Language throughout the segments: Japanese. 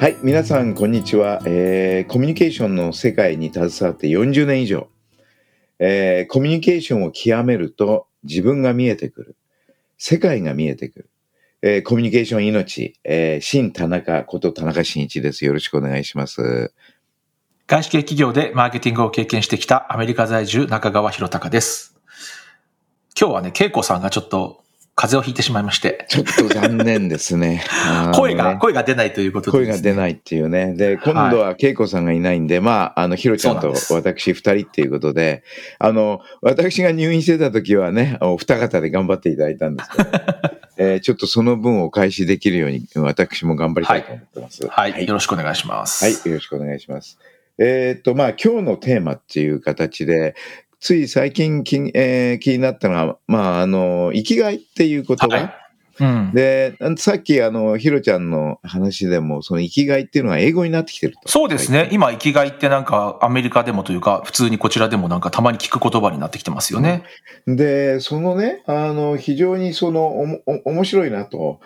はい、皆さん、こんにちは、えーコミュニケーションの世界に携わって40年以上、えーコミュニケーションを極めると自分が見えてくる。世界が見えてくる。えーコミュニケーション命、えー新田中こと田中真一です。よろしくお願いします。外資系企業でマーケティングを経験してきたアメリカ在住中川博隆です。今日はね、恵子さんがちょっと風邪をひいてしまいまして、ちょっと残念ですね。声が、声が出ないということでね、が出ないっていうね。で、今度は恵子さんがいないんで、まあ、あの、ひろちゃんと私二人っていうことで、あの、私が入院してた時はね、お二方で頑張っていただいたんですけど、えーちょっとその分をお返しできるように、私も頑張りたいと思ってます。はい、はいよろしくお願いします。はい、よろしくお願いします。えーっと、まあ、今日のテーマっていう形で、つい最近気に,、えー気になったのは、まあ、あの、生きがいっていう言葉。はいうん、で、さっき、あの、ひろちゃんの話でも、その生きがいっていうのは英語になってきてると。そうですね。今、生きがいってなんかアメリカでもというか、普通にこちらでもなんかたまに聞く言葉になってきてますよね。で、そのね、あの、非常にその、おも、お面白いなと、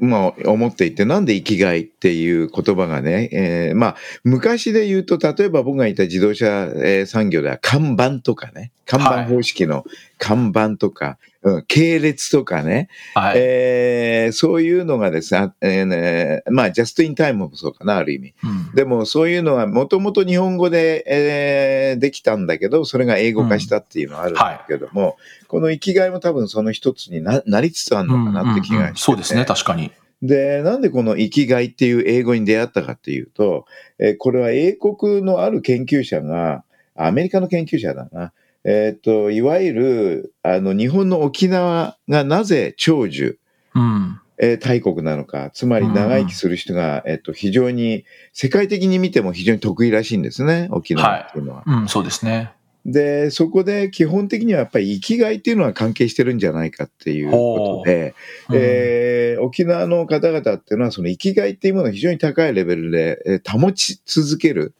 まあ、思っていて、なんで生きがいっていう言葉がね、えーまあ、昔で言うと、例えば僕がいた自動車、えー産業では看板とかね、看板方式の看板とか、うん、系列とかね、はい。えーそういうのがですね、あえーねまあ、ジャストインタイムもそうかな、ある意味。うんでもそういうのはもともと日本語で、えーできたんだけど、それが英語化したっていうのはあるんだけども、この生きがいも多分その一つにななりつつあるのかなって気うんうんがして、うんそうですね、確かに。で、なんでこの生きがいっていう英語に出会ったかっていうと、えーこれは英国のある研究者が、アメリカの研究者だな。えっ、と、いわゆる、あの、日本の沖縄がなぜ長寿、うん。えー大国なのか、つまり長生きする人が、えっと、非常に、世界的に見ても非常に得意らしいんですね、沖縄っていうのは。うん、そうですね。で、そこで基本的にはやっぱり生きがいっていうのは関係してるんじゃないかっていうことで、うんえー沖縄の方々っていうのはその生きがいっていうものを非常に高いレベルでえー保ち続ける、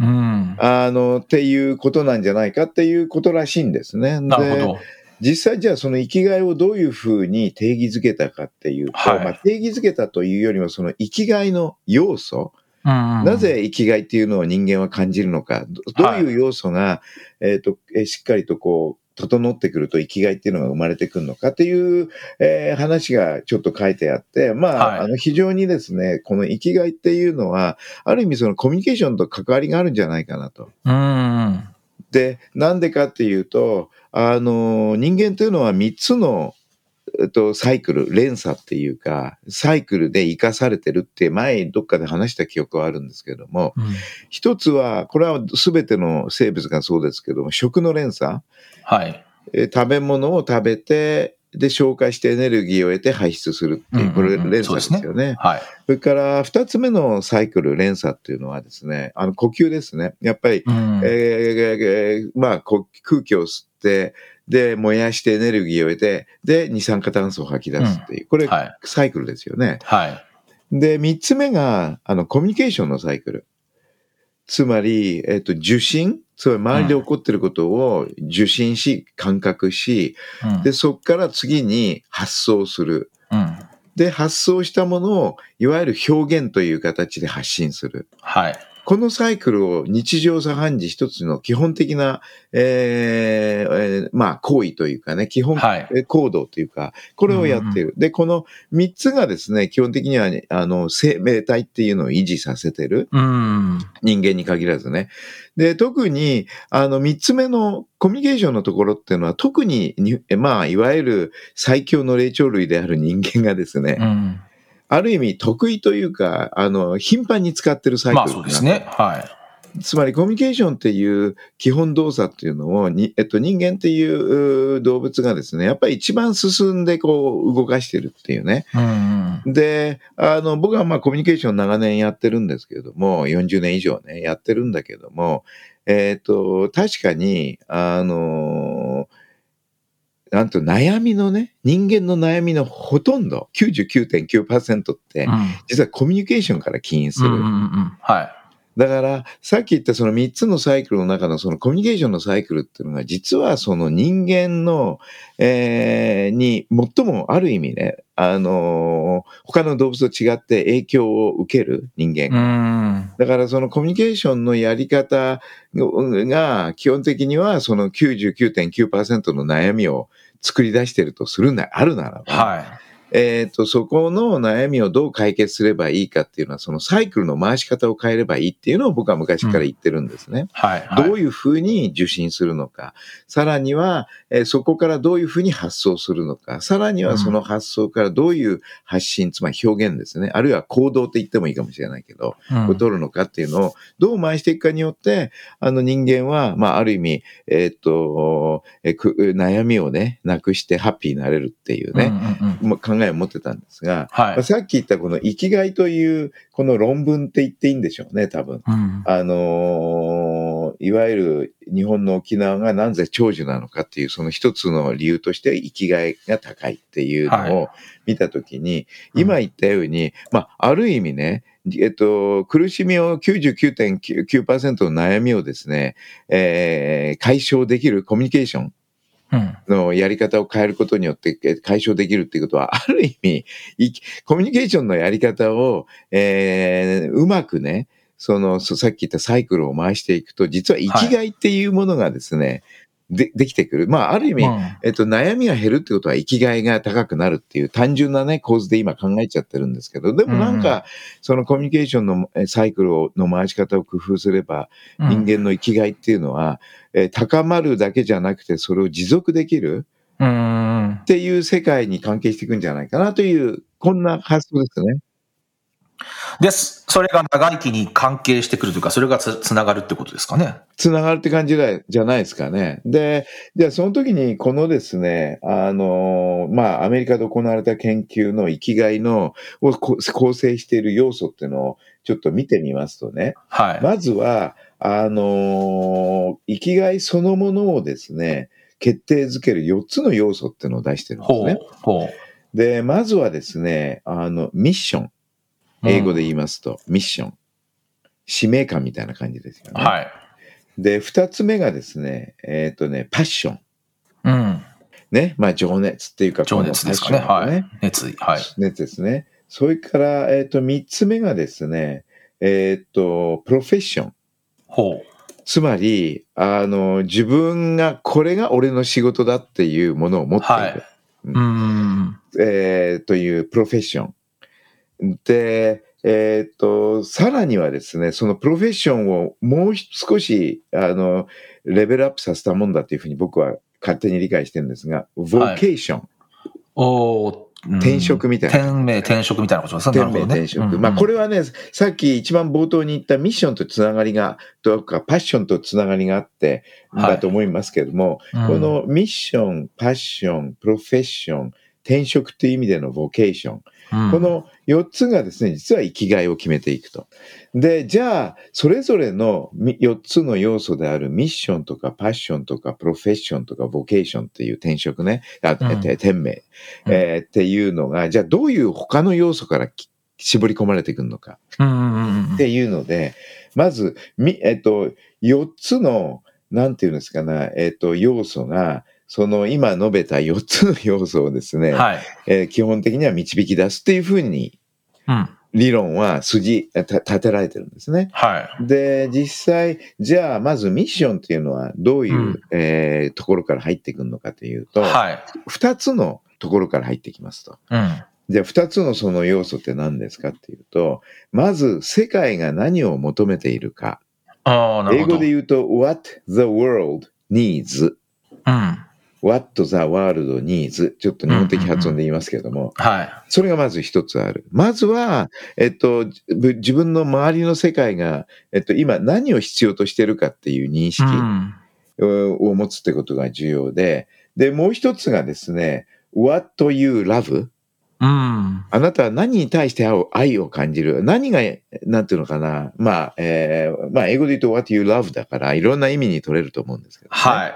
うん。あの、っていうことなんじゃないかっていうことらしいんですね。でなるほど。実際じゃあその生きがいをどういうふうに定義づけたかっていうと、はいまあ、定義づけたというよりもその生きがいの要素、うんうんなぜ生きがいっていうのを人間は感じるのか、どどういう要素が、えっ、と、えーしっかりとこう、整ってくると生きがいっていうのが生まれてくるのかっていう、えー話がちょっと書いてあって、まあ、はいあの、非常にですね、この生きがいっていうのは、ある意味そのコミュニケーションと関わりがあるんじゃないかなと。うん。で、なんでかっていうと、あの、人間というのは3つの、えっと、サイクル、連鎖っていうか、サイクルで生かされてるって前どっかで話した記憶はあるんですけども、うん一つは、これは全ての生物がそうですけども、食の連鎖、はい。えー食べ物を食べて、で、消化してエネルギーを得て排出するっていう、これうんうんうん連鎖ですよね。はい。それから、二つ目のサイクル、連鎖っていうのはですね、あの、呼吸ですね。やっぱり、うんえーまあ、空気を吸って、で、燃やしてエネルギーを得て、で、二酸化炭素を吐き出すっていう、これ、はい。サイクルですよね。はい。で、三つ目が、あの、コミュニケーションのサイクル。つまり、えっ、と、受信、つまり周りで起こってることを受信し、感覚し、うんで、そこから次に発想する。うん。で、発想したものを、いわゆる表現という形で発信する。はい。このサイクルを日常茶飯事一つの基本的な、えーえーまあ、行為というかね、基本行動というか、これをやっている。で、この三つがですね、基本的には、ね、あの、生命体っていうのを維持させてる。うん。人間に限らずね。で、特に、あの、三つ目のコミュニケーションのところっていうのは、特にに、まあ、いわゆる最強の霊長類である人間がですね、うん。ある意味得意というか、あの、頻繁に使ってるサイクルまあそうですね。はい。つまりコミュニケーションっていう基本動作っていうのをに、えっと、人間っていう動物がですね、やっぱり一番進んでこう動かしてるっていうね。うんうん。で、あの、僕はまあコミュニケーション長年やってるんですけれども、40年以上ね、やってるんだけども、えっ、と、確かに、あのなんと悩みのね、人間の悩みのほとんど、99.9%って、実はコミュニケーションから起因する。うんうんうんうん。はい。だから、さっき言ったその3つのサイクルの中のそのコミュニケーションのサイクルっていうのが、実はその人間の、えーに最もある意味ね、あのー他の動物と違って影響を受ける人間うが。ん。だからそのコミュニケーションのやり方が基本的にはその99.9%の悩みを作り出してるとするな、あるならば、はい。えっ、と、そこの悩みをどう解決すればいいかっていうのは、そのサイクルの回し方を変えればいいっていうのを僕は昔から言ってるんですね。はい。はい。どういうふうに受信するのか。さらには、えーそこからどういうふうに発想するのか。さらにはその発想からどういう発信、つまり表現ですね。あるいは行動って言ってもいいかもしれないけど、うんを取るのかっていうのをどう回していくかによって、あの人間は、まあある意味、えーっと、えーく悩みをね、なくしてハッピーになれるっていうね、うんうんうんまあ考えを持ってたんですが、はいまあ。さっき言ったこの生きがいというこの論文って言っていいんでしょうね、多分。うんあのーいわゆる日本の沖縄がなぜ長寿なのかっていうその一つの理由として生きがいが高いっていうのを見たときに、今言ったように、まあ、ある意味ね、えっと、苦しみを99.9%の悩みをですね、えー解消できるコミュニケーションうん。のやり方を変えることによって解消できるっていうことは、ある意味、コミュニケーションのやり方を、えーうまくね、その、さっき言ったサイクルを回していくと、実は生きがいっていうものがですね、で、できてくる。まあ、ある意味、うんえっと、悩みが減るってことは生きがいが高くなるっていう単純なね、構図で今考えちゃってるんですけど、でもなんうんか、そのコミュニケーションのえサイクルをの回し方を工夫すれば、人間の生きがいっていうのは、えー高まるだけじゃなくて、それを持続できるうんうんうんっていう世界に関係していくんじゃないかなという、こんな発想ですね。です。それが長生きに関係してくるというか、それがつつながるってことですかね。つながるって感じだじゃないですかね。で、じゃあその時にこのですね、あの、まあ、アメリカで行われた研究の生きがいの、をこ構成している要素っていうのをちょっと見てみますとね、はい。まずは、あの、生きがいそのものをですね、決定づける4つの要素っていうのを出してるんですほうね。。ほで、まずはですね、あの、ミッション。う。英語でい言いますと、ミッション。使命感みたいな感じですよね。はい。で、二つ目がですね、えっ、とね、パッション。うん。ね。まあ、情熱っていうか、情熱ですかね。このパッションはい。熱意。はい。熱ですね。それから、えっ、と、三つ目がですね、えっ、と、プロフェッション。ほう。つまり、あの、自分が、これが俺の仕事だっていうものを持っている。はいうん。えーというプロフェッション。で、えっ、と、さらにはですね、そのプロフェッションをもう少し、あの、レベルアップさせたもんだというふうに僕は勝手に理解してるんですが、ボーケーション、おーうん。転職みたいな。転命、転職みたいなことですね。な天命るほどね。転職。うんまあこれはね、さっき一番冒頭に言ったミッションとつながりが、とかパッションとつながりがあって、はい。だと思いますけれども、うん。このミッション、パッション、プロフェッション、転職という意味でのボケーション。うん。この4つがですね、実は生きがいを決めていくと。で、じゃあ、それぞれの4つの要素であるミッションとかパッションとかプロフェッションとかボケーションっていう転職ね、あうん。て天命、えーっていうのが、じゃあどういう他の要素からき絞り込まれてくるのか。っていうので、まず、みえっと、4つの、なんていうんですかね、えっと、要素が、その今述べた4つの要素をですね、はい。えー基本的には導き出すっていうふうにうん。理論は筋、た立てられてるんですね。はい。で、実際、じゃあ、まずミッションっていうのはどういう、うんえーところから入ってくるのかというと、はい。二つのところから入ってきますと。うん。じゃあ、二つのその要素って何ですかっていうと、まず、世界が何を求めているか。ああ、なるほど。英語で言うと、what the world needs。うん。What the world needs ちょっと日本的発音で言いますけれども、はい。それがまず一つある。まずは、えっと、ぶ自分の周りの世界が、えっと、今何を必要としてるかっていう認識うん。をを持つってことが重要で、で、もう一つがですね、what you love? うん。あなたは何に対して愛を愛を感じる？何が、なんていうのかな？まあ、えーまあ、英語で言うと what you love だから、いろんな意味に取れると思うんですけど、ね。はい。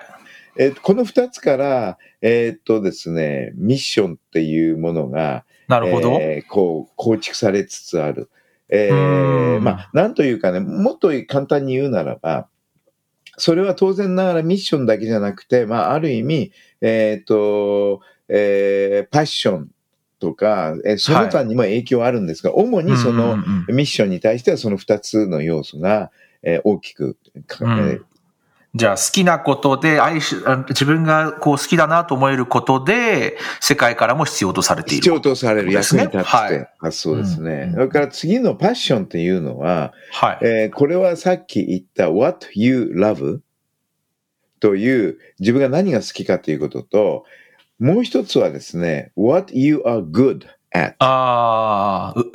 えーこの二つから、えーっとですね、ミッションっていうものが、なるほど。えーこう、構築されつつある。えうーんまあ、なんというかね、もっと簡単に言うならば、それは当然ながらミッションだけじゃなくて、まあ、ある意味、えーっと、えーパッションとか、えーその他にも影響あるんですが、主にその、ミッションに対してはその二つの要素が、えー大きくえーじゃあ好きなことで愛し、あ自分がこう好きだなと思えることで、世界からも必要とされている。必要とされる役に立つっはいて発想ですね。うんそれから次のパッションっていうのは、はい。えーこれはさっき言った what you love という自分が何が好きかということと、もう一つはですね、what you are good ああ、う、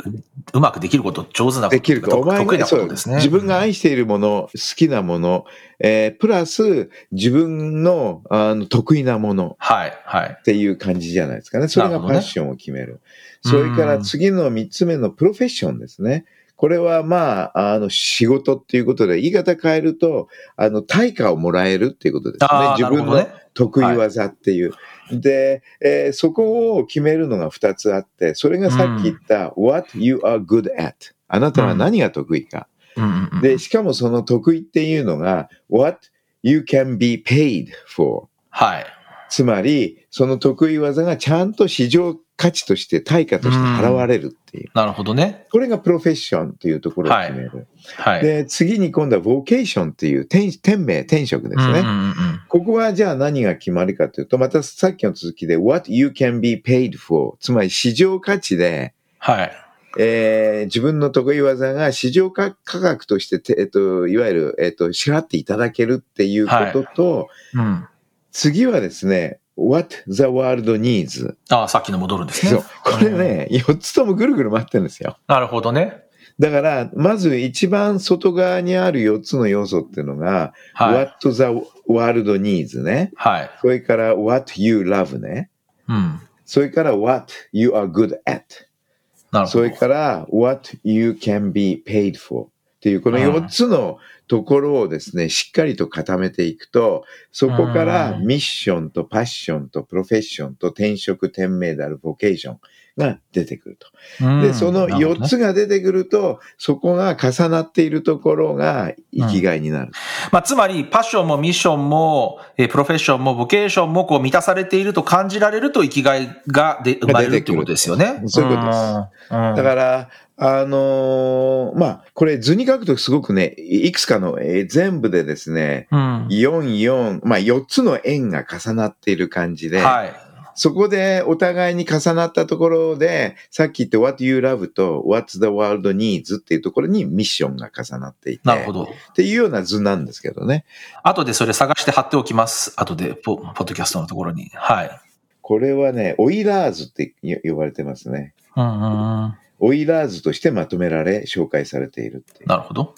うまくできること、上手なこと、できるか、お前得意ながそうことですね。自分が愛しているもの、好きなもの、えープラス自分のあの得意なものはい、はい。っていう感じじゃないですかね。それがパッションを決める。それから次の三つ目のプロフェッションですね。これはまあ、あの、仕事っていうことで、言い方変えると、あの、対価をもらえるっていうことですね自分の。得意技っていう。で、えーそこを決めるのが二つあって、それがさっき言った、what you are good at。あなたは何が得意か。うんうんうんで、しかもその得意っていうのが、what you can be paid for。はい。つまり、その得意技がちゃんと市場価値として対価として払われるっていう。なるほどね。これがプロフェッションっていうところを決める。はい。で、次に今度はボーケーションっていう転転命、転職ですね。ここはじゃあ何が決まりかというと、またさっきの続きで what you can be paid for。つまり市場価値で、はい。えー自分の得意技が市場価価格としてて、えっと、いわゆる、えっと、支払っていただけるっていうことと、うん。次はですね、what the world needs。ああ、さっきの戻るんですね。そう。これね、4つともぐるぐる回ってるんですよ。なるほどね。だから、まず一番外側にある4つの要素っていうのが、はい。what the world needs ね。はい。それから what you love ね。うん。それから what you are good at。なるほどそれ。から what you can be paid for。っていう、この4つのところをですね、しっかりと固めていくと、そこからうん。ミッションとパッションとプロフェッションと転職、転命であるボケーションが出てくると。うんで、その4なるほどねつが出てくると、そこが重なっているところが生きがいになる。まあ、つまり、パッションもミッションも、えープロフェッションもボケーションもこう満たされていると感じられると生きがいがで生まれるってことですよね。そういうことですうん。だから、あのーまあ、これ図に書くとすごくね、いくつかの、えー全部でですね、うん。4、4、まあ4つの円が重なっている感じで、はい。そこでお互いに重なったところで、さっき言った What you love と What's the world needs っていうところにミッションが重なっていて、なるほど。っていうような図なんですけどね。後でそれ探して貼っておきます。後でポ、ポッドキャストのところに。はい。これはね、オイラーズって呼ばれてますね。うんうんうん。オイラーズとしてまとめられ、紹介されているっていう。なるほど。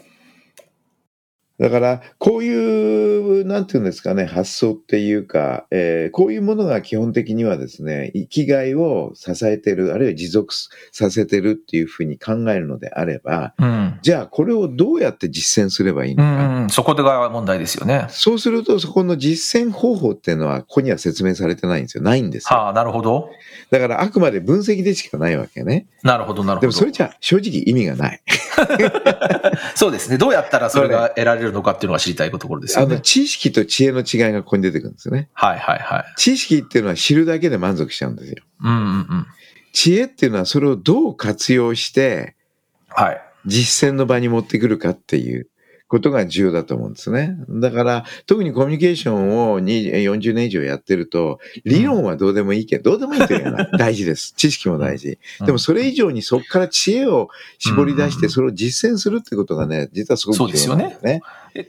だから、こういう、なんていうんですかね、発想っていうか、えーこういうものが基本的にはですね、生きがいを支えてる、あるいは持続させてるっていうふうに考えるのであれば、うん。じゃあこれをどうやって実践すればいいのか。うんうん。そこが問題ですよね。そうすると、そこの実践方法っていうのは、ここには説明されてないんですよ。ないんですよ。はあ、なるほど。だから、あくまで分析でしかないわけね。なるほど、なるほど。でもそれじゃ正直意味がない。そうですね。どうやったらそれが得られるのかっていうのが知りたいところですあの、よね。知識と知恵の違いがここに出てくるんですよね。はいはいはい。知識っていうのは知るだけで満足しちゃうんですよ。うんうんうん。知恵っていうのはそれをどう活用してはい。実践の場に持ってくるかっていう、ことが重要だと思うんですね。だから、特にコミュニケーションをに40年以上やってると、理論はどうでもいいけど、どうでもいいというのは 大事です。知識も大事。でもそれ以上にそこから知恵を絞り出して、それを実践するってことがね、実はすごく重要なんだよね。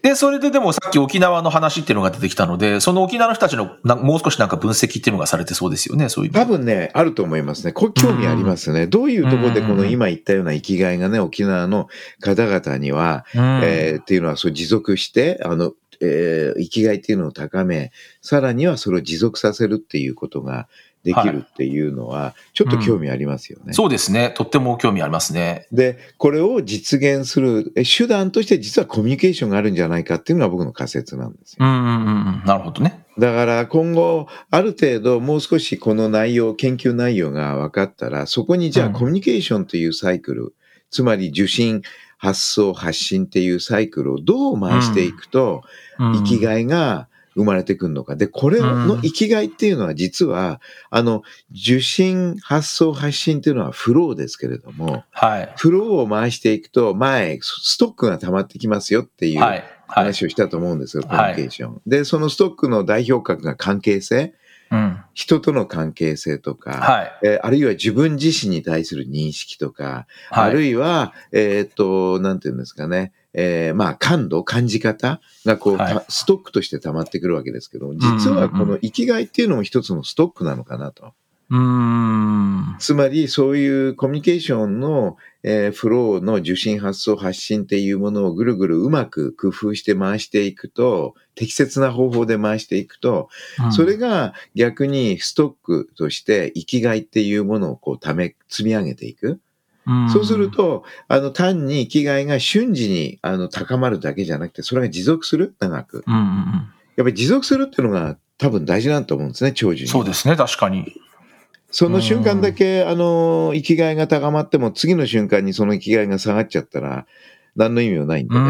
で、それででもさっき沖縄の話っていうのが出てきたので、その沖縄の人たちのなもう少しなんか分析っていうのがされてそうですよね、そういう。多分ね、あると思いますね。こ興味ありますね。どういうところでこの今言ったような生きがいがね、沖縄の方々には、えー、っていうのはそう持続して、あの、えー、生きがいっていうのを高め、さらにはそれを持続させるっていうことができるっていうのは、ちょっと興味ありますよね、うん、そうですね。とっても興味ありますね。で、これを実現する手段として実はコミュニケーションがあるんじゃないかっていうのが僕の仮説なんですよ。うんうんうん。なるほどね。だから今後、ある程度もう少しこの内容、研究内容が分かったら、そこにじゃあコミュニケーションというサイクル、うん、つまり受信、発想、発信っていうサイクルをどう回していくと、生きがいが生まれてくるのか。で、これの生きがいっていうのは実は、あの、受信、発想、発信っていうのはフローですけれども、はい。フローを回していくと、前、ストックが溜まってきますよっていう話をしたと思うんですよ、コミュニケーション。はい、で、そのストックの代表格が関係性。うん、人との関係性とか、はい。えー、あるいは自分自身に対する認識とか、はい、あるいは、えっ、ー、と、なんていうんですかね、えー、まあ、感度、感じ方がこう、はい、ストックとして溜まってくるわけですけど、実はこの生きがいっていうのも一つのストックなのかなと。うんつまり、そういうコミュニケーションの、えー、フローの受信、発送、発信っていうものをぐるぐるうまく工夫して回していくと、適切な方法で回していくと、うん、それが逆にストックとして生きがいっていうものをこうため、積み上げていく。うんそうすると、あの、単に生きがいが瞬時に、あの、高まるだけじゃなくて、それが持続する？長く。うんうんうん、やっぱり持続するっていうのが多分大事なんだと思うんですね、長寿に。そうですね、確かに。その瞬間だけ、あの、生きがいが高まっても、次の瞬間にその生きがいが下がっちゃったら、何の意味もないんでね。う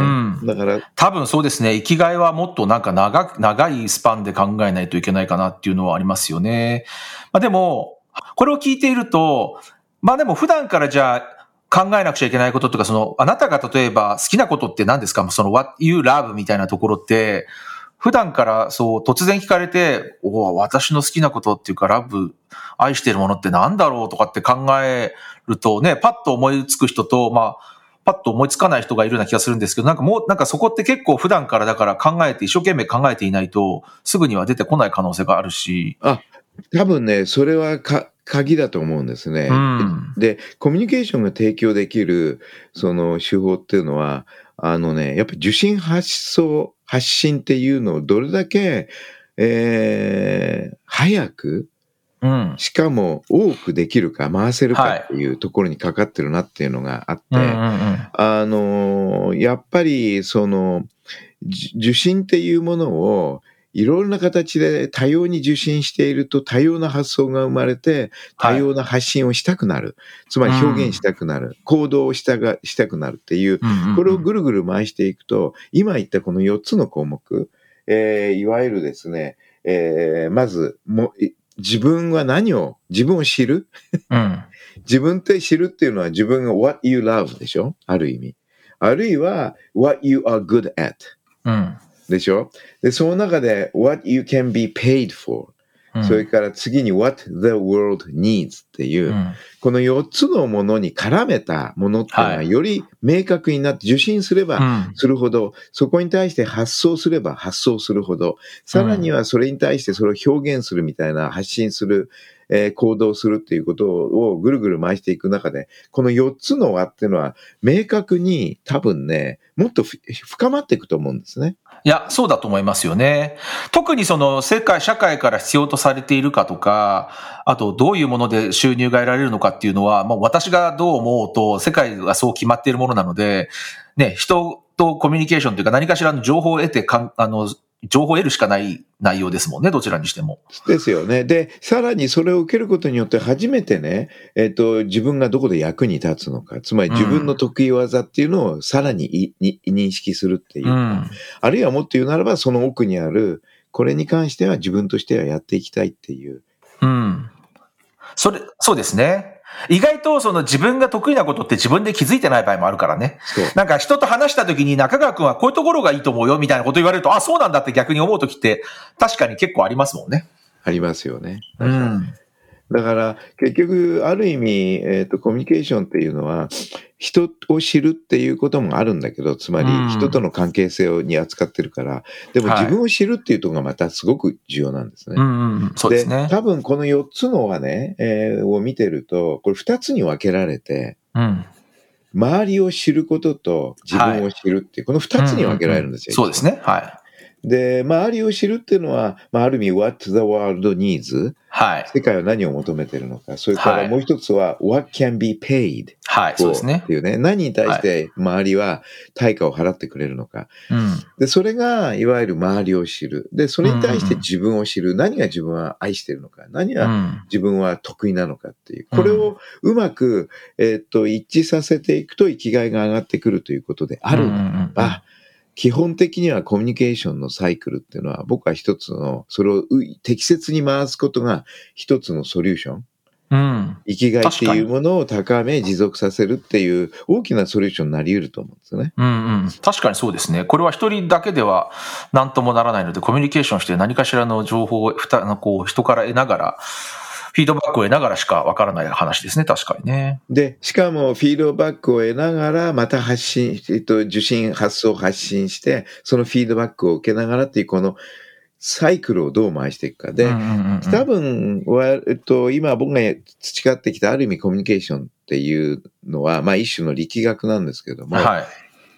んだから、多分そうですね。生きがいはもっとなんか長く、長いスパンで考えないといけないかなっていうのはありますよね。まあでも、これを聞いていると、まあでも普段からじゃあ考えなくちゃいけないこととか、その、あなたが例えば好きなことって何ですか？その what you love みたいなところって、普段からそう突然聞かれて、お私の好きなことっていうか、ラブ、愛してるものって何だろうとかって考えるとね、パッと思いつく人と、まあ、パッと思いつかない人がいるような気がするんですけど、なんかもう、なんかそこって結構普段からだから考えて、一生懸命考えていないと、すぐには出てこない可能性があるし。多分ね、それはか、鍵だと思うんですね。うんで、コミュニケーションが提供できる、その手法っていうのは、あのね、やっぱり受信発送、発信っていうのをどれだけ、えー、早く、うん。しかも多くできるか、回せるかっていうところにかかってるなっていうのがあって。あの、やっぱり、その、じ受信っていうものを、いろんな形で多様に受信していると多様な発想が生まれて、多様な発信をしたくなる。つまり表現したくなる。行動をしたがしたくなるっていう、うんうんうんこれをぐるぐる回していくと、今言ったこの4つの項目、えーいわゆるですね、えーまずも、い自分は何を、自分を知る？うん。自分って知るっていうのは自分が what you love でしょ？ある意味。あるいは what you are good at うん。でしょ？で、その中で what you can be paid for、うん。それから次に what the world needs っていう、うん。この4つのものに絡めたものっていうのははい。より明確になって受信すればうん。するほど、そこに対して発想すれば発想するほど、さらにはそれに対してそれを表現するみたいな発信する、えー行動するっていうことをぐるぐる回していく中で、この4つの輪っていうのは明確に多分ね、もっと深まっていくと思うんですね。いや、そうだと思いますよね。特にその世界、社会から必要とされているかとか、あとどういうもので収入が得られるのかっていうのは、まあ私がどう思うと世界がそう決まっているものなので、ね、人とコミュニケーションというか何かしらの情報を得てかん、あの、情報を得るしかない内容ですもんね、どちらにしても。ですよね。で、さらにそれを受けることによって初めてね、えっ、と、自分がどこで役に立つのか、つまり自分の得意技っていうのをさらにいに認識するっていうか、うん。あるいはもっと言うならばその奥にある、これに関しては自分としてはやっていきたいっていう。うん。それ、そうですね。意外とその自分が得意なことって自分で気づいてない場合もあるからね。なんか人と話した時に中川くんはこういうところがいいと思うよみたいなこと言われると、あ、そうなんだって逆に思う時って確かに結構ありますもんね。ありますよね。うん。だから、結局、ある意味、えっ、と、コミュニケーションっていうのは、人を知るっていうこともあるんだけど、つまりうん人との関係性をに扱ってるから、でもはい自分を知るっていうところがまたすごく重要なんですね。うんうんうん。そうで。多分この4つのはね、えーを見てると、これ2つに分けられて、うん。周りを知ることと自分を知るっていう、この2つに分けられるんですよ。そうですね。はい。で、周りを知るっていうのは、まあ、ある意味、what the world needs。はい。世界は何を求めてるのか。それかはいらもう一つは、what can be paid はい。そうですねっ。ていうね。何に対して周りは対価を払ってくれるのか。うん。で、それが、いわゆる周りを知る。で、それに対して自分を知る。何が自分は愛してるのか。何がうん。自分は得意なのかっていう。うんこれをうまく、えーっと、一致させていくと生きがいが上がってくるということであるならば、基本的にはコミュニケーションのサイクルっていうのは、僕は一つの、それをう適切に回すことが一つのソリューション。うん。生きがいっていうものを高め、持続させるっていう大きなソリューションになり得ると思うんですよね。うんうん。確かにそうですね。これは一人だけでは何ともならないので、コミュニケーションして何かしらの情報をふたこう人から得ながら、フィードバックを得ながらしかわからない話ですね。確かにね。で、しかもフィードバックを得ながら、また発信、えっと、受信、発送、発信して、そのフィードバックを受けながらっていう、このサイクルをどう回していくかで、多分は、えっと、今僕が培ってきたある意味コミュニケーションっていうのは、まあ一種の力学なんですけども、はい。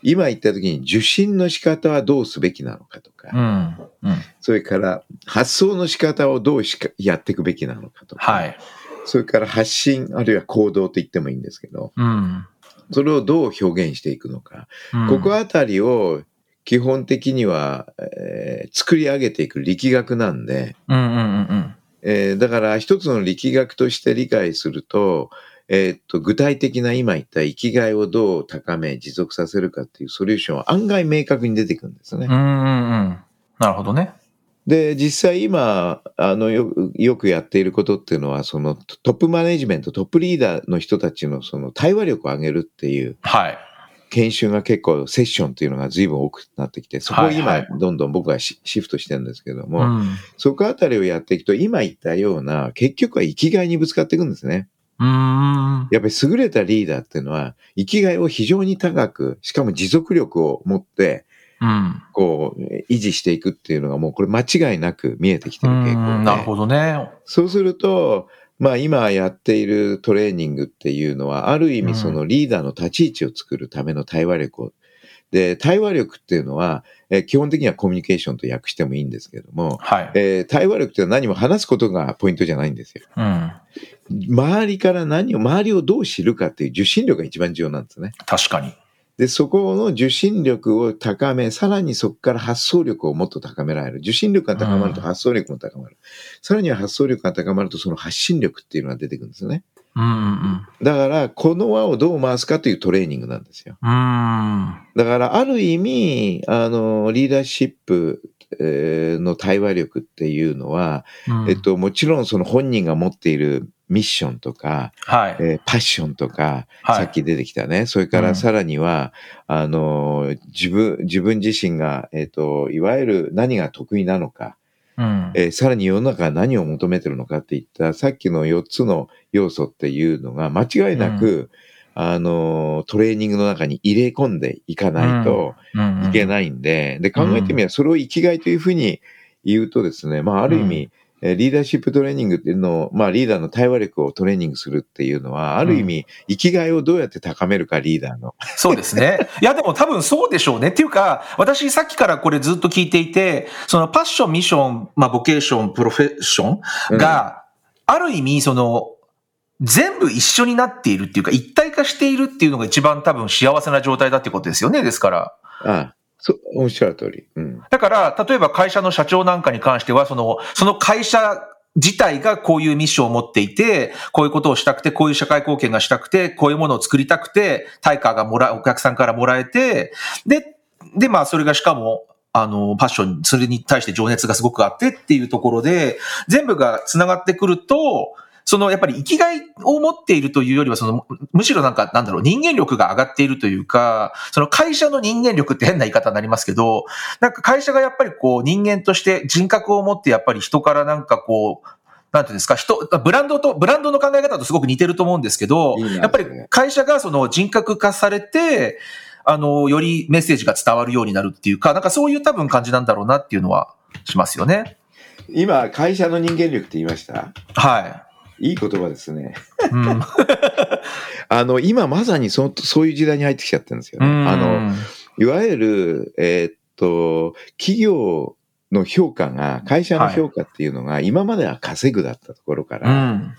今言った時に受信の仕方はどうすべきなのかとか、うん。うん。それから発送の仕方をどうしかやっていくべきなのかとか、はい。それから発信あるいは行動と言ってもいいんですけど、うん。それをどう表現していくのか、うんここあたりを基本的には、えー作り上げていく力学なんで、うんうんうんうん。えーだから一つの力学として理解すると、えーっと、具体的な今言った生きがいをどう高め、持続させるかっていうソリューションは案外明確に出てくるんですね。うんうんうん。なるほどね。で、実際今、あの、よよくやっていることっていうのは、そのトップマネジメント、トップリーダーの人たちのその対話力を上げるっていうはい。研修が結構セッションっていうのが随分多くなってきて、そこを今はいはいどんどん僕はシシフトしてるんですけどうも、ん。そこあたりをやっていくと、今言ったような、結局は生きがいにぶつかっていくんですね。うーん。やっぱり優れたリーダーっていうのは、生きがいを非常に高く、しかも持続力を持って、うん。こう、維持していくっていうのがもうこれ間違いなく見えてきてうる傾向で。んなるほどね。そうすると、まあ今やっているトレーニングっていうのは、ある意うん味そのリーダーの立ち位置を作るための対話力を。で、対話力っていうのは、え基本的にはコミュニケーションと訳してもいいんですけども、はい。えー対話力っていうのは何も話すことがポイントじゃないんですよ。うん。周りから何を、周りをどう知るかっていう受信力が一番重要なんですね。確かに。で、そこの受信力を高め、さらにそこから発想力をもっと高められる。受信力が高まるとうん発想力も高まる。さらには発想力が高まるとその発信力っていうのが出てくるんですね。うんうんだから、この輪をどう回すかというトレーニングなんですよ。うん。うん。だから、ある意味、あの、リーダーシップえーの対話力っていうのは、うんえっ、と、もちろんその本人が持っているミッションとか、はい。えーパッションとか、はいさっき出てきたね。それかうんらさらには、あの、自分、自分自身が、えっ、と、いわゆる何が得意なのか、うん。えーさらに世の中が何を求めてるのかっていった、さっきの4つの要素っていうのが間違いなく、あの、トレーニングの中に入れ込んでいかないといけい。ないんで、で、考えてみればそれを生きがいというふうに言うとですね、まあ、ある意味、えーリーダーシップトレーニングっていうのを、まあ、リーダーの対話力をトレーニングするっていうのは、ある意味、生きがいをどうやって高めるか、リーダーの。そうですね。いや、でも多分そうでしょうね。っていうか、私さっきからこれずっと聞いていて、そのパッション、ミッション、まあ、ボケーション、プロフェッションが、ある意味、その、全部一緒になっているっていうか、一体化しているっていうのが一番多分幸せな状態だってことですよね。ですから。ああ、そう、おっしゃる通り。うん。だから、例えば会社の社長なんかに関しては、その、その会社自体がこういうミッションを持っていて、こういうことをしたくて、こういう社会貢献がしたくて、こういうものを作りたくて、対価がもら、お客さんからもらえて、で、で、まあ、それがしかも、あの、パッション、それに対して情熱がすごくあってっていうところで、全部が繋がってくると、そのやっぱり生きがいを持っているというよりは、その、むしろなんか、なんだろう、人間力が上がっているというか、その会社の人間力って変な言い方になりますけど、なんか会社がやっぱりこう人間として人格を持ってやっぱり人からなんかこう、なんていうんですか、人、ブランドと、ブランドの考え方とすごく似てると思うんですけど、いいなやっぱり会社がその人格化されて、あの、よりメッセージが伝わるようになるっていうか、なんかそういう多分感じなんだろうなっていうのはしますよね。今、会社の人間力って言いました？はいい言葉ですね。い。うん。あの、今まさにそそういう時代に入ってきちゃってるんですよね。うんあの、いわゆる、えーっと、企業の評価が、会社の評価っていうのが、今までは稼ぐだったところかうら、ん。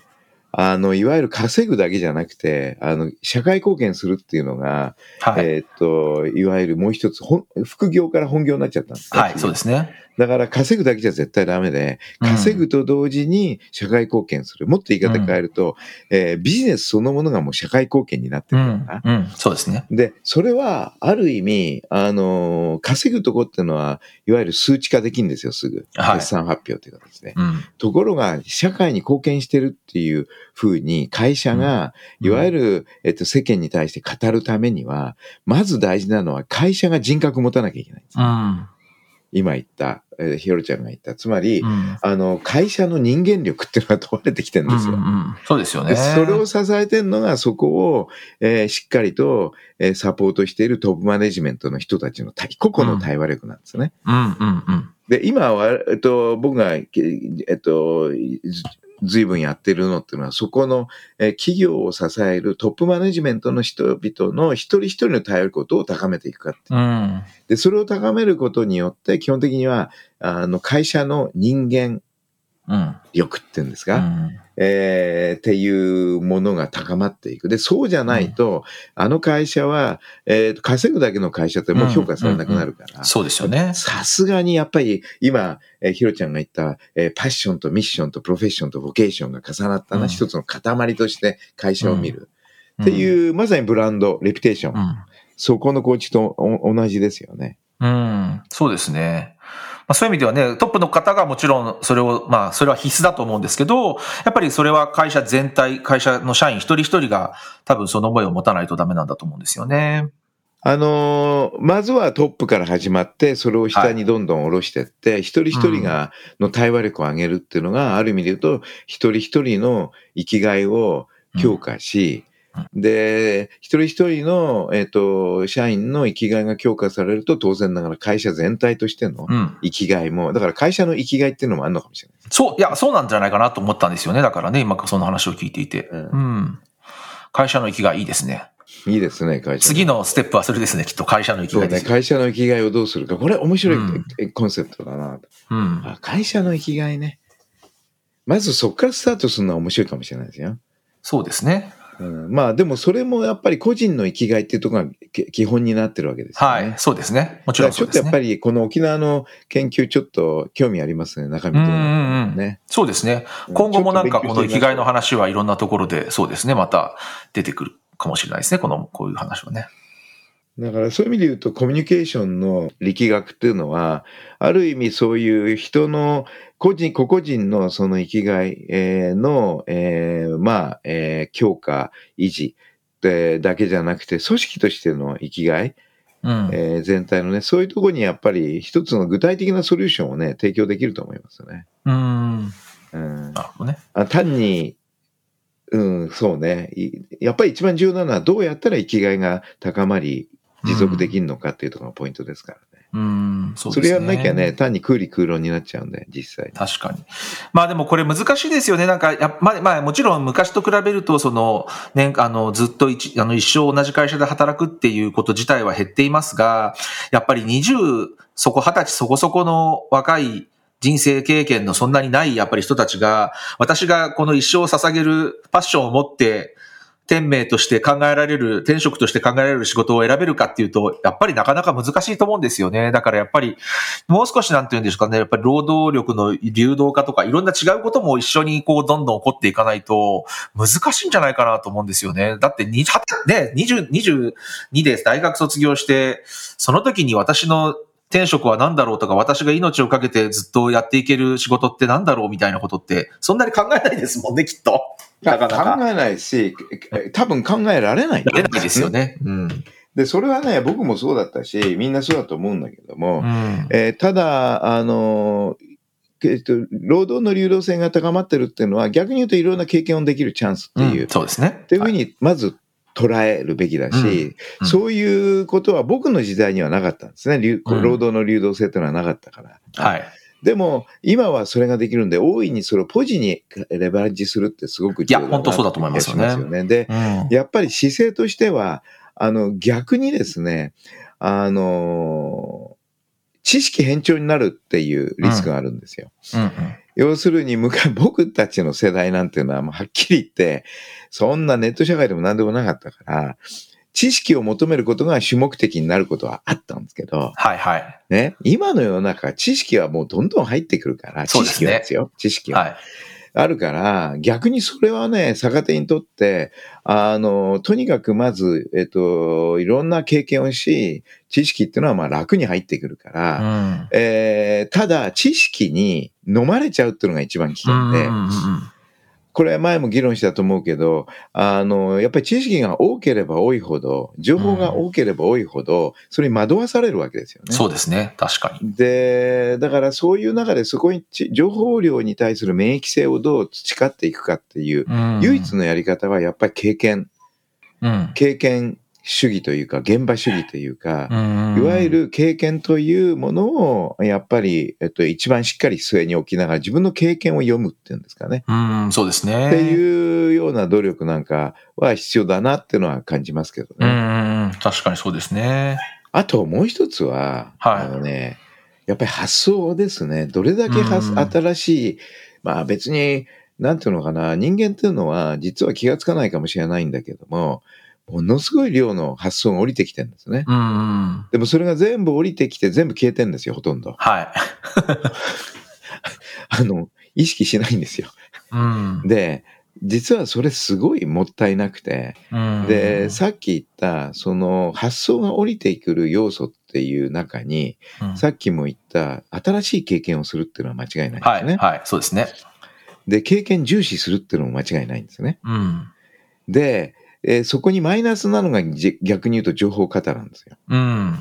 あの、いわゆる稼ぐだけじゃなくて、あの、社会貢献するっていうのが、はい。えーっと、いわゆるもう一つ、本副業から本業になっちゃったんですねはい、そうですね。だから稼ぐだけじゃ絶対ダメで、うん稼ぐと同時に社会貢献する。もっと言い方変えると、えービジネスそのものがもう社会貢献になってうるからん。うん。そうですね。で、それは、ある意味、あのー稼ぐとこっていうのは、いわゆる数値化できるんですよ、すぐ。はい決算発表という形で。うん。ところが、社会に貢献してるっていうふうに、会社が、いわゆる、えっと、世間に対して語るためには、まず大事なのは、会社が人格を持たなきゃいけないんですうよ。ん。今言った、えーひろちゃんが言った。つまり、うん。あの、会社の人間力っていうのが問われてきてるんですよ。うんうんそうですよね。でそれを支えてるのが、そこを、えーしっかりと、えーサポートしているトップマネジメントの人たちの対個々の対話力なんですね。うんうんうん。で、今は、えっと、僕が、えっと、ずずいぶんやってるのっていうのは、そこの、えー企業を支えるトップマネジメントの人々の一人一人の対応力をどう高めていくかって。うん。で、それを高めることによって、基本的には、あの、会社の人間うん。力ってんですか、うんえーっていうものが高まっていく。で、そうじゃないと、あの会社は、えーと稼ぐだけの会社ってもう評価されなくなるから。そうですよね。さすがにやっぱり今、えーひろちゃんが言った、えーパッションとミッションとプロフェッションとボケーションが重なったな、うん一つの塊として会社を見る。うんっていう、まさにブランド、レピュテーション。うん。そこの構築とお同じですよね。うん。そうですね。まあ、そういう意味ではね、トップの方がもちろんそれを、まあ、それは必須だと思うんですけど、やっぱりそれは会社全体、会社の社員一人一人が多分その思いを持たないとダメなんだと思うんですよね。あのーまずはトップから始まって、それを下にどんどん下ろしていって、一人一人が、の対話力を上げるっていうのが、ある意味で言うと、一人一人の生きがいを強化し、で、一人一人の、えっ、と、社員の生きがいが強化されると、当然ながら会社全体としてのうん。生きがいも、だから会社の生きがいっていうのもあるのかもしれない。そう、いや、そうなんじゃないかなと思ったんですよね。だからね、今その話を聞いていて。うんうん。会社の生きがいいいですね。いいですね、会社。次のステップはそれですね、きっと会社の生きがいです。会社の生きがいをどうするか。これ面白いうんコンセプトだな。うん。あ会社の生きがいね。まずそこからスタートするのは面白いかもしれないですよ。そうですね。うん、まあでもそれもやっぱり個人の生きがいっていうところがけ基本になってるわけですよね。はい。そうですね。もちろんだからちそうですね。ょっとやっぱりこの沖縄の研究ちょっと興味ありますね、中身とうんうんうんね。そうですね。うん今後もなんかこの生きがいの話はいろんなところで、そうですね、また出てくるかもしれないですね。この、こういう話はね。だからそういう意味で言うとコミュニケーションの力学っていうのは、ある意味そういう人の個人、個々人のその生きがいえーの、えーまあ、えー強化、維持でだけじゃなくて、組織としての生きがい、うん。えー全体のね、そういうところにやっぱり一つの具体的なソリューションをね、提供できると思いますよね。うん。うん、なるほどね。あ単に、うん、そうね。いやっぱり一番重要なのはどうやったら生きがいが高まり、持続できるのかっていうところがポイントですからね。うん。そうそですね。れやんなきゃね、単に空理空論になっちゃうんで、実際。確かに。まあでもこれ難しいですよね。なんか、やまあ、まあもちろん昔と比べると、その、ね、あの、ずっと一、あの、一生同じ会社で働くっていうこと自体は減っていますが、やっぱり20、そこ、20歳そこそこの若い人生経験のそんなにないやっぱり人たちが、私がこの一生を捧げるパッションを持って、天命として考えられる、天職として考えられる仕事を選べるかっていうと、やっぱりなかなか難しいと思うんですよね。だからやっぱり、もう少しなんて言うんですかね、やっぱり労働力の流動化とか、いろんな違うことも一緒にこう、どんどん起こっていかないと、難しいんじゃないかなと思うんですよね。だって、ね、22で大学卒業して、その時に私の転職は何だろうとか、私が命をかけてずっとやっていける仕事って何だろうみたいなことって、そんなに考えないですもんね、きっと。なかなか。考えないし、多分考えられない。やれないですよね。うん。で、それはね、僕もそうだったし、みんなそうだと思うんだけども、うん。えーただ、あのえっと、労働の流動性が高まってるっていうのは、逆に言うといろんな経験をできるチャンスっていう、うんそうですね。っていうふうに、まず捉えるべきだし、うんうんそういうことは僕の時代にはなかったんですね。労働の流動性っていうのはなかったから。はい。でも、今はそれができるんで、大いにそれをポジにレバレッジするってすごく重要だないや本当そうだと思いますよね気がしねで、うん。やっぱり姿勢としては、あの、逆にですね、あの、知識偏重になるっていうリスクがあるんですよ。うんうん。要するに、昔、僕たちの世代なんていうのは、もうはっきり言って、そんなネット社会でも何でもなかったから、知識を求めることが主目的になることはあったんですけど、はいはい。ね、今の世の中、知識はもうどんどん入ってくるから、知識はですよ、知識は。はい。あるから、逆にそれはね、逆手にとって、あの、とにかくまず、えっと、いろんな経験をし、知識っていうのはまあ楽に入ってくるから、うん。えーただ、知識に飲まれちゃうっていうのが一番危険で、うんうんうんこれは前も議論したと思うけど、あの、やっぱり知識が多ければ多いほど、情報が多ければ多いほど、それに惑わされるわけですよね。そうですね。確かに。で、だからそういう中でそこにち情報量に対する免疫性をどう培っていくかっていう、うん唯一のやり方はやっぱり経験、うん。経験主義というか、現場主義というか、うんいわゆる経験というものを、やっぱり、えっと、一番しっかり据えに置きながら自分の経験を読むっていうんですかね。うん、そうですね。っていうような努力なんかは必要だなっていうのは感じますけどね。うん確かにそうですね。あともう一つは、はいあのね、やっぱり発想ですね。どれだけ新しい、まあ別に、なんていうのかな、人間っていうのは実は気がつかないかもしれないんだけども、ものすごい量の発想が降りてきてるんですね。うんうん。でもそれが全部降りてきて全部消えてんですよ、ほとんど。はい。あの、意識しないんですよ。うん。で、実はそれすごいもったいなくて、うんで、さっき言った、その発想が降りてくる要素っていう中に、うんさっきも言った新しい経験をするっていうのは間違いないんですね。はい、はい、そうですね。で、経験重視するっていうのも間違いないんですね。うん。で、えーそこにマイナスなのがじ逆に言うと情報過多なんですよ。うん。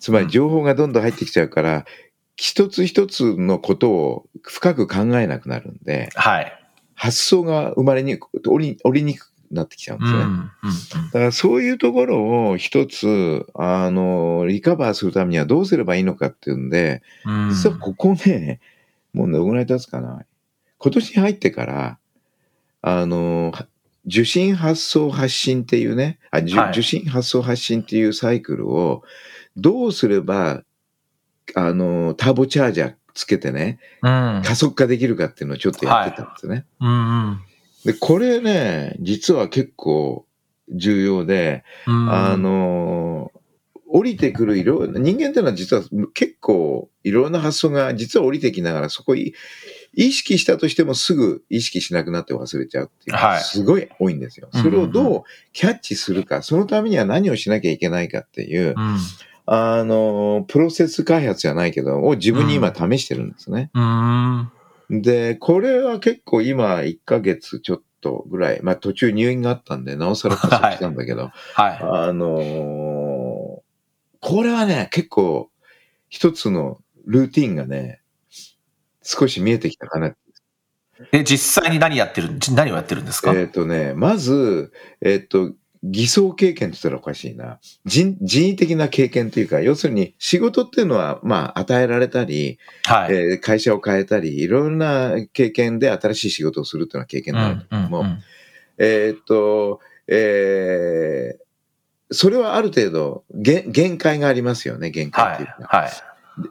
つまり情報がどんどん入ってきちゃうから、一つ一つのことを深く考えなくなるんで、はい。発想が生まれにくく、降りにくくなってきちゃうんですね。うん。うん。だからそういうところを一つ、あの、リカバーするためにはどうすればいいのかっていうんで、うん。実はここね、もうどのぐらい経つかな。今年に入ってから、あの、は受信発送発信っていうね、あ、じゅはい受信発送発信っていうサイクルを、どうすれば、あの、ターボチャージャーつけてね、うん。加速化できるかっていうのをちょっとやってたんですね。うん。で、これね、実は結構重要で、うん。あ、の、降りてくるいろ、人間っていうのは実は結構いろんな発想が実は降りてきながらそこい意識したとしてもすぐ意識しなくなって忘れちゃうっていうのはいがすごい多いんですよ。うんそれをどうキャッチするか、そのためには何をしなきゃいけないかっていうう、ん。あの、プロセス開発じゃないけど、を自分に今試してるんですね。うん。で、これは結構今1ヶ月ちょっとぐらい、まあ途中入院があったんで、なおさら加速したんだけど、はい。あのーこれはね、結構、一つのルーティンがね、少し見えてきたかな。え、実際に何やってる、何をやってるんですか？えっ、とね、まず、えっ、と、偽装経験って言ったらおかしいな。人、人為的な経験というか、要するに仕事っていうのは、まあ、与えられたり、はい。えー会社を変えたり、いろんな経験で新しい仕事をするっていうのは経験なんだけども、うんうんえーっと、えーそれはある程度、限限界がありますよね、限界はいっていうか。。はい。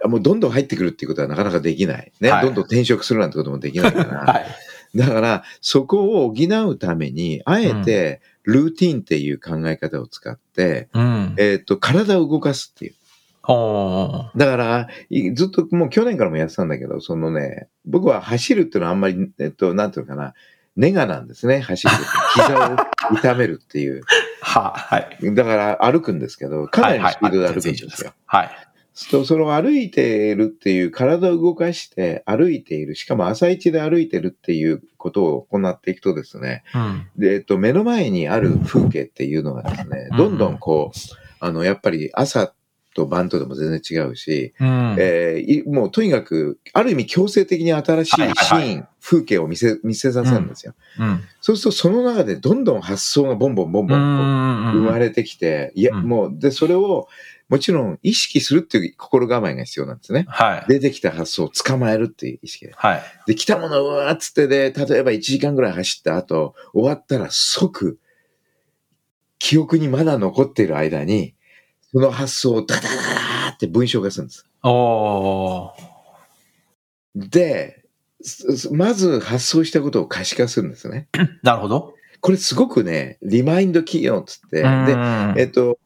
もうどんどん入ってくるっていうことはなかなかできない。ね。はいどんどん転職するなんてこともできないから。はい。だから、そこを補うために、あえて、ルーティンっていう考え方を使って、うん。えーっと、体を動かすっていう。ほだから、いずっともう去年からもやってたんだけど、そのね、僕は走るっていうのはあんまり、えっと、なんていうのかな、ネガなんですね、走るって。膝を痛めるっていう。は、はい。だから歩くんですけど、かなりのスピードで歩くんはいはいですよ。はい。とその歩いているっていう体を動かして歩いている、しかも朝一で歩いてるっていうことを行っていくとですね、うん。で、えっと、目の前にある風景っていうのがですね、どんどんこう、あの、やっぱり朝と晩とでも全然違うし、うん。えーいもうとにかく、ある意味強制的に新しいシはいはいーン、風景を見せ、見せさせるんですよ。うん。そうするとその中でどんどん発想がボンボンボンボン生まれてきて、いや、うんもう、で、それを、もちろん意識するっていう心構えが必要なんですね。はい。出てきた発想を捕まえるっていう意識で。はい。で、来たものをうわーっつってで、例えば1時間ぐらい走った後、終わったら即、記憶にまだ残っている間に、その発想をダダダダーって文章化するんです。おー。で、まず発想したことを可視化するんですね。なるほど。これすごくね、リマインド企業っつって、で、うんえっと、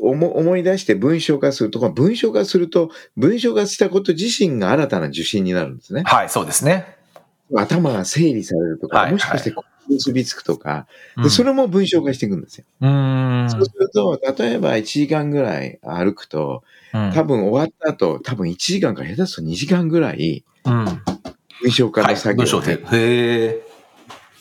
思思い出して文章化すると、文章化すると、文章化したこと自身が新たな受信になるんですね。はい、そうですね。頭が整理されるとか、はいもしかして結びつくとか、うんで、それも文章化していくんですよ。うん。そうすると、例えば1時間ぐらい歩くと、うん多分終わった後、多分1時間から下手すると2時間ぐらいうん。文章化はいの作、業が文章で。へえ。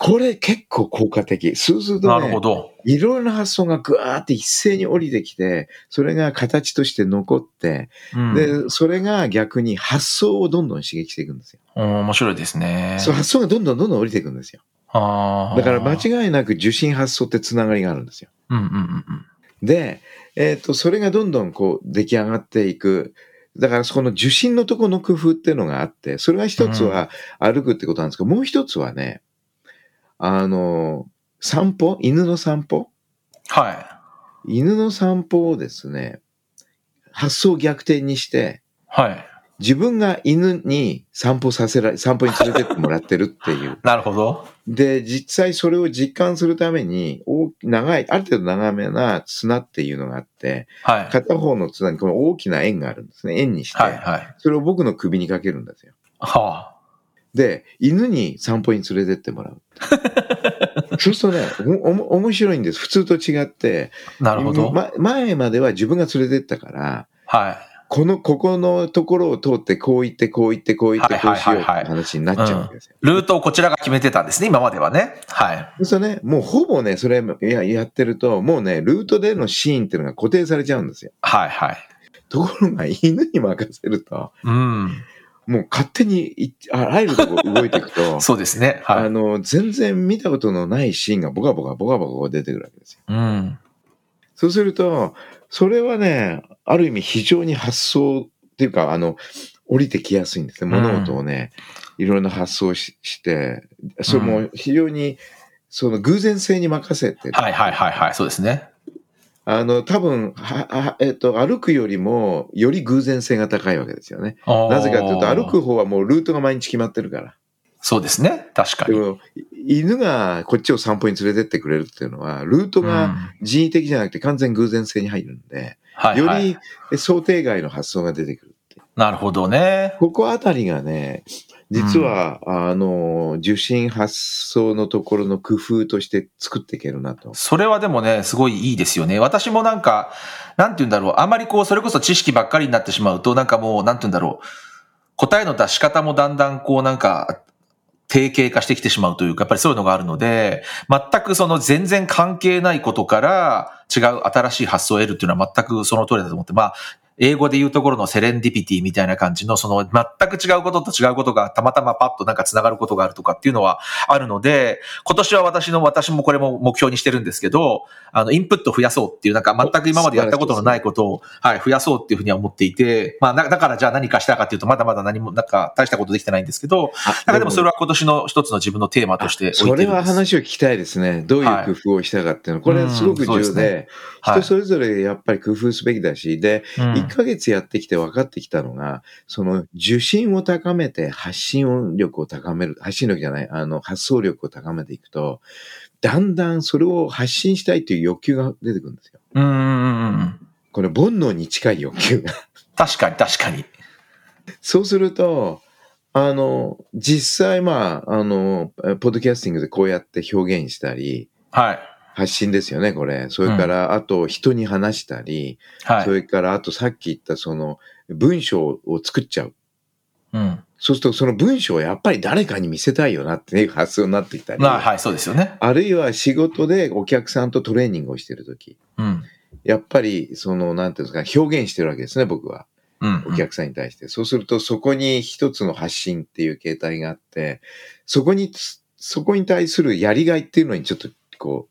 これ結構効果的。そうするとなるほね、ど。いろいろな発想がぐわーって一斉に降りてきて、それが形として残って、うんで、それが逆に発想をどんどん刺激していくんですよ。うん面白いですね。そう発想がどんどんどんどん降りていくんですよ。あーだから間違いなく受信発想ってつながりがあるんですよ。うんうんうんうん。で、えっ、と、それがどんどんこう出来上がっていく。だからそこの受信のところの工夫っていうのがあって、それが一つは歩くってことなんですけど、もう一つはね、あの、散歩？犬の散歩？はい。犬の散歩をですね、発想を逆転にして、はい。自分が犬に散歩させられ、散歩に連れてってもらってるっていう。なるほど。で、実際それを実感するために、大き長い、ある程度長めな綱っていうのがあって、はい。片方の綱にこの大きな円があるんですね。円にして、はいはい。それを僕の首にかけるんですよ。はで、犬に散歩に連れてってもらう。そうするとね、おおも面白いんです。普通と違って。あ。なるほど。ま前までは自分が連れてったから、はい。この、ここのところを通って、こう言って、こう言って、こう言って、こうしようって話になっちゃうわけですよ。ルートをこちらが決めてたんですね、今まではね。はい。そうするとね、もうほぼね、それややってると、もうね、ルートでのシーンっていうのが固定されちゃうんですよ。はいはい。ところが、犬に任せると、うん。もう勝手にいあらゆるとこ動いていくと、そうですね。はい。あの、全然見たことのないシーンがボカボカボカボカ出てくるわけですよ。うん。そうすると、それはね、ある意味非常に発想っていうか、あの、降りてきやすいんですね。物事をね、いろんな発想しして、それも非常に、その偶然性に任せて、はいはいはいはい。そうですね。あの、多分、は、はえっと、歩くよりも、より偶然性が高いわけですよね。なぜかというと、歩く方はもうルートが毎日決まってるから。そうですね。確かに。でも、犬がこっちを散歩に連れてってくれるっていうのは、ルートうんが人為的じゃなくて完全偶然性に入るんで、よはいはい。り想定外の発想が出てくるいう。なるほどね。ここあたりがね、実は、あの、受信発想のところの工夫として作っていけるなと。それはでもね、すごいいいですよね。私もなんか、なんて言うんだろう。あまりこう、それこそ知識ばっかりになってしまうと、なんかもう、なんて言うんだろう。答えの出し方もだんだんこう、なんか、定型化してきてしまうというか、やっぱりそういうのがあるので、全くその全然関係ないことから違う新しい発想を得るっていうのは全くその通りだと思って、まあ、英語で言うところのセレンディピティみたいな感じの、その全く違うことと違うことがたまたまパッとなんか繋がることがあるとかっていうのはあるので、今年は私の、私もこれも目標にしてるんですけど、あの、インプット増やそうっていう、なんか全く今までやったことのないことを、はい、増やそうっていうふうには思っていて、まあ、だだからじゃあ何かしたかっていうと、まだまだ何も、なんか大したことできてないんですけど、なんかでもそれは今年の一つの自分のテーマとして置いてそれはるんです。話を聞きたいですね。どういう工夫をしたかっていうの。これすごく重要ですで、はい人それぞれやっぱり工夫すべきだし、で、うん1ヶ月やってきて分かってきたのが、その受信を高めて発信力を高める、発信力じゃない、あの、発想力を高めていくと、だんだんそれを発信したいという欲求が出てくるんですよ。うんうんうんうん。これ煩悩に近い欲求が。確かに確かに。そうすると、あの、実際まあ、あの、ポッドキャスティングでこうやって表現したり、はい。発信ですよね、これ。それから、あと人に話したり、はい。それからあとさっき言ったその文章を作っちゃう。うん。そうするとその文章をやっぱり誰かに見せたいよなっていう発想になってきたり。まあ、はい、そうですよね。あるいは仕事でお客さんとトレーニングをしてるとき。うん。やっぱり、その、なんていうんですか、表現してるわけですね、僕は。うん。お客さんに対して。そうすると、そこに一つの発信っていう形態があって、そこに、そこに対するやりがいっていうのにちょっと、こう、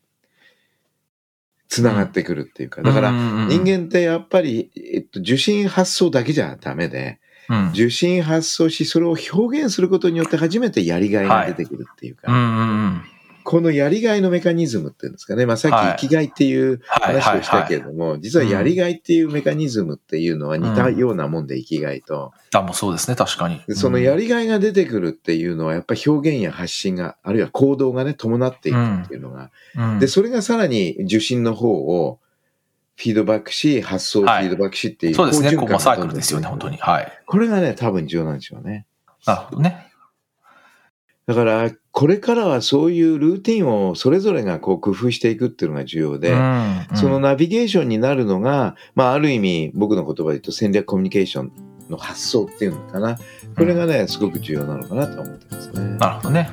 つながってくるっていうか。だから、ら人、間ってやっぱり、えっと、受信発想だけじゃダメで、うん。受信発想し、それを表現することによって初めてやりがいが出てくるっていうか、うんうんうん。このやりがいのメカニズムっていうんですかね。まあさはい。っき生きがいっていうはい。話をしたけれども、実はやりがいっていうメカニズムっていうのは似たようなもんで生きがいと、あ、もうそうですね、確かに。でそのやりがいが出てくるっていうのはやっぱり表現や発信が、あるいは行動がね、伴っていくっていうのが、うん、で、それがさらに受信の方をフィードバックし、発想をフィードバックしっていう、そうですね、こうサイクルですよね、本当に。はい。これがね、多分重要なんでしょうね。なるほどね。だから、これからはそういうルーティンをそれぞれがこう工夫していくっていうのが重要で、うんうんそのナビゲーションになるのが、まあ、ある意味、僕の言葉で言うと戦略コミュニケーションの発想っていうのかな。これがね、すごく重要なのかなと思ってますね。なるほどね。